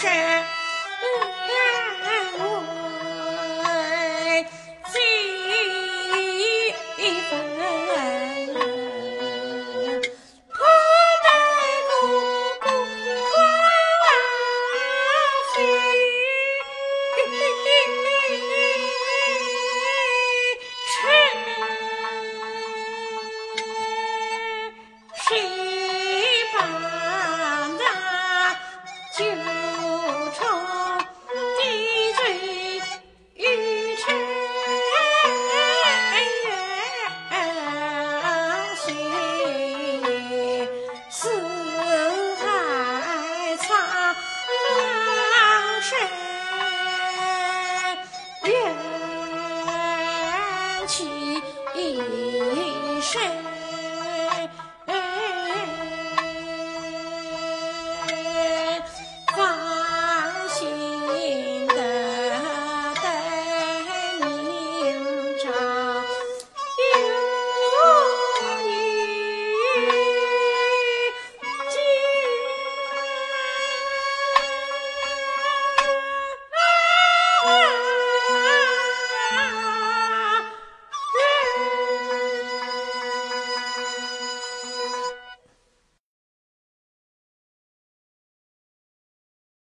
是